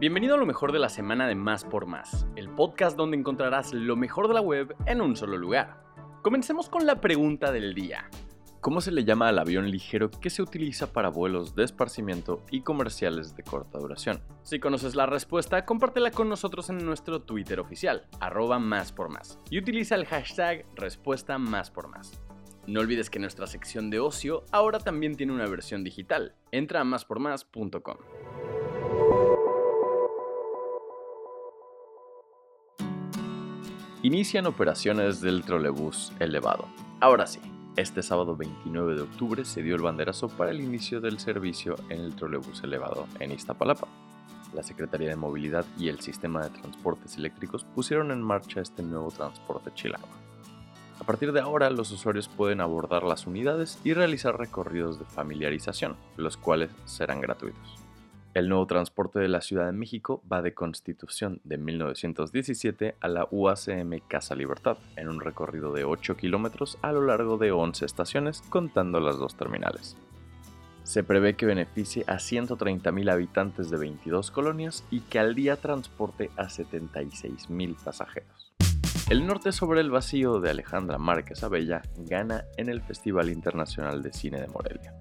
Bienvenido a lo mejor de la semana de Más por Más, el podcast donde encontrarás lo mejor de la web en un solo lugar. Comencemos con la pregunta del día. ¿Cómo se le llama al avión ligero que se utiliza para vuelos de esparcimiento y comerciales de corta duración? Si conoces la respuesta, compártela con nosotros en nuestro Twitter oficial, arroba más por más, y utiliza el hashtag respuesta más por más. No olvides que nuestra sección de ocio ahora también tiene una versión digital. Entra a máspormás.com. Inician operaciones del trolebús elevado. Ahora sí, este sábado 29 de octubre se dio el banderazo para el inicio del servicio en el trolebús elevado en Iztapalapa. La Secretaría de Movilidad y el Sistema de Transportes Eléctricos pusieron en marcha este nuevo transporte chilango. A partir de ahora, los usuarios pueden abordar las unidades y realizar recorridos de familiarización, los cuales serán gratuitos. El nuevo transporte de la Ciudad de México va de Constitución de 1917 a la UACM Casa Libertad, en un recorrido de 8 kilómetros a lo largo de 11 estaciones, contando las dos terminales. Se prevé que beneficie a 130.000 habitantes de 22 colonias y que al día transporte a 76.000 pasajeros. El norte sobre el vacío de Alejandra Márquez Abella gana en el Festival Internacional de Cine de Morelia.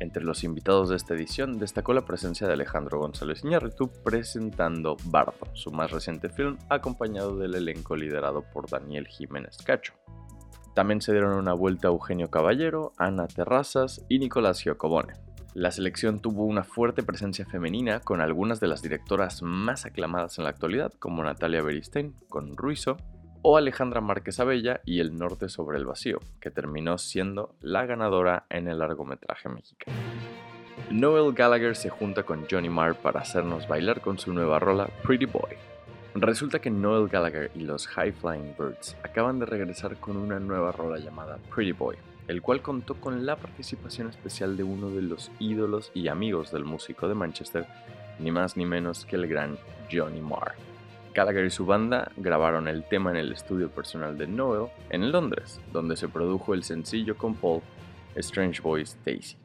Entre los invitados de esta edición destacó la presencia de Alejandro González Iñárritu presentando Bardo, su más reciente film, acompañado del elenco liderado por Daniel Jiménez Cacho. También se dieron una vuelta Eugenio Caballero, Ana Terrazas y Nicolás Giacobone. La selección tuvo una fuerte presencia femenina con algunas de las directoras más aclamadas en la actualidad, como Natalia Beristain con Ruizo, o Alejandra Márquez Abella y El Norte sobre el Vacío, que terminó siendo la ganadora en el largometraje mexicano. Noel Gallagher se junta con Johnny Marr para hacernos bailar con su nueva rola Pretty Boy. Resulta que Noel Gallagher y los High Flying Birds acaban de regresar con una nueva rola llamada Pretty Boy, el cual contó con la participación especial de uno de los ídolos y amigos del músico de Manchester, ni más ni menos que el gran Johnny Marr. Gallagher y su banda grabaron el tema en el estudio personal de Noel en Londres, donde se produjo el sencillo con Paul, Strange Voice Daisy.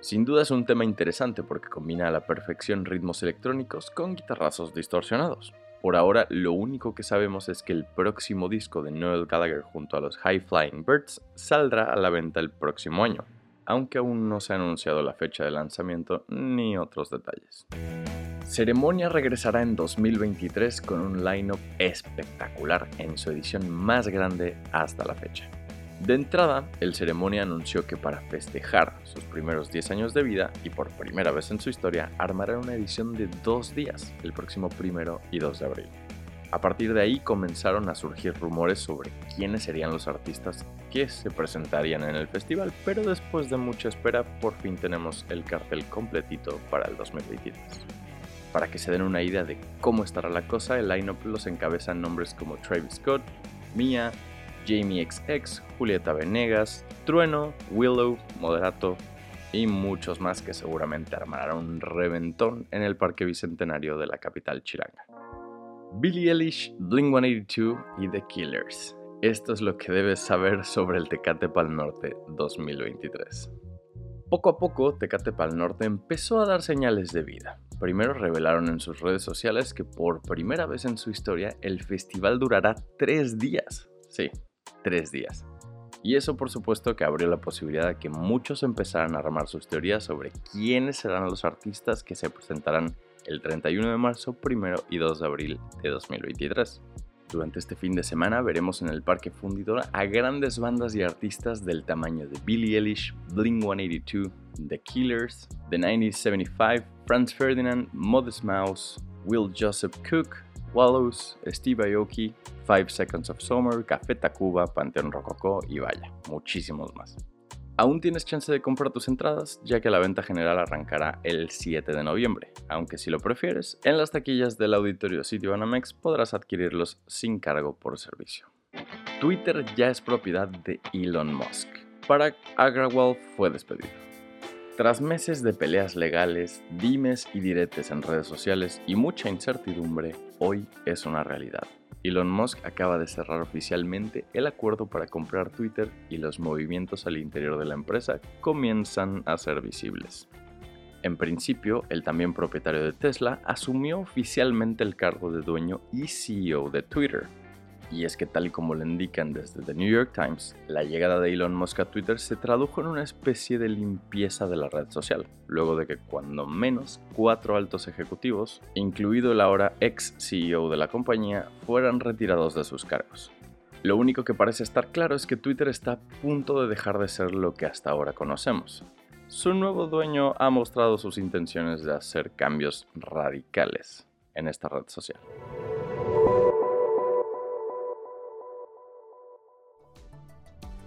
Sin duda es un tema interesante porque combina a la perfección ritmos electrónicos con guitarrazos distorsionados. Por ahora, lo único que sabemos es que el próximo disco de Noel Gallagher junto a los High Flying Birds saldrá a la venta el próximo año, aunque aún no se ha anunciado la fecha de lanzamiento ni otros detalles. Ceremonia regresará en 2023 con un line-up espectacular en su edición más grande hasta la fecha. De entrada, el Ceremonia anunció que para festejar sus primeros 10 años de vida y por primera vez en su historia, armará una edición de dos días, el próximo primero y 2 de abril. A partir de ahí comenzaron a surgir rumores sobre quiénes serían los artistas que se presentarían en el festival, pero después de mucha espera por fin tenemos el cartel completito para el 2023. Para que se den una idea de cómo estará la cosa, el line-up los encabezan nombres como Travis Scott, Mia, Jamie XX, Julieta Venegas, Trueno, Willow, Moderato y muchos más que seguramente armarán un reventón en el Parque Bicentenario de la capital chilanga. Billie Eilish, Blink-182 y The Killers. Esto es lo que debes saber sobre el Tecate Pal Norte 2023. Poco a poco, Tecate Pal Norte empezó a dar señales de vida. Primero revelaron en sus redes sociales que por primera vez en su historia el festival durará tres días. Sí, tres días. Y eso por supuesto que abrió la posibilidad de que muchos empezaran a armar sus teorías sobre quiénes serán los artistas que se presentarán el 31 de marzo, 1 y 2 de abril de 2023. Durante este fin de semana veremos en el Parque Fundidora a grandes bandas y artistas del tamaño de Billie Eilish, Blink-182, The Killers, The 1975, Franz Ferdinand, Modest Mouse, Will Joseph Cook, Wallows, Steve Aoki, Five Seconds of Summer, Café Tacuba, Panteón Rococó y vaya, muchísimos más. Aún tienes chance de comprar tus entradas, ya que la venta general arrancará el 7 de noviembre, aunque si lo prefieres, en las taquillas del auditorio Sitio Banamex podrás adquirirlos sin cargo por servicio. Twitter ya es propiedad de Elon Musk. Parag Agrawal fue despedido. Tras meses de peleas legales, dimes y diretes en redes sociales y mucha incertidumbre, hoy es una realidad. Elon Musk acaba de cerrar oficialmente el acuerdo para comprar Twitter y los movimientos al interior de la empresa comienzan a ser visibles. En principio, el también propietario de Tesla asumió oficialmente el cargo de dueño y CEO de Twitter. Y es que tal y como le indican desde The New York Times, la llegada de Elon Musk a Twitter se tradujo en una especie de limpieza de la red social, luego de que cuando menos cuatro altos ejecutivos, incluido el ahora ex CEO de la compañía, fueran retirados de sus cargos. Lo único que parece estar claro es que Twitter está a punto de dejar de ser lo que hasta ahora conocemos, su nuevo dueño ha mostrado sus intenciones de hacer cambios radicales en esta red social.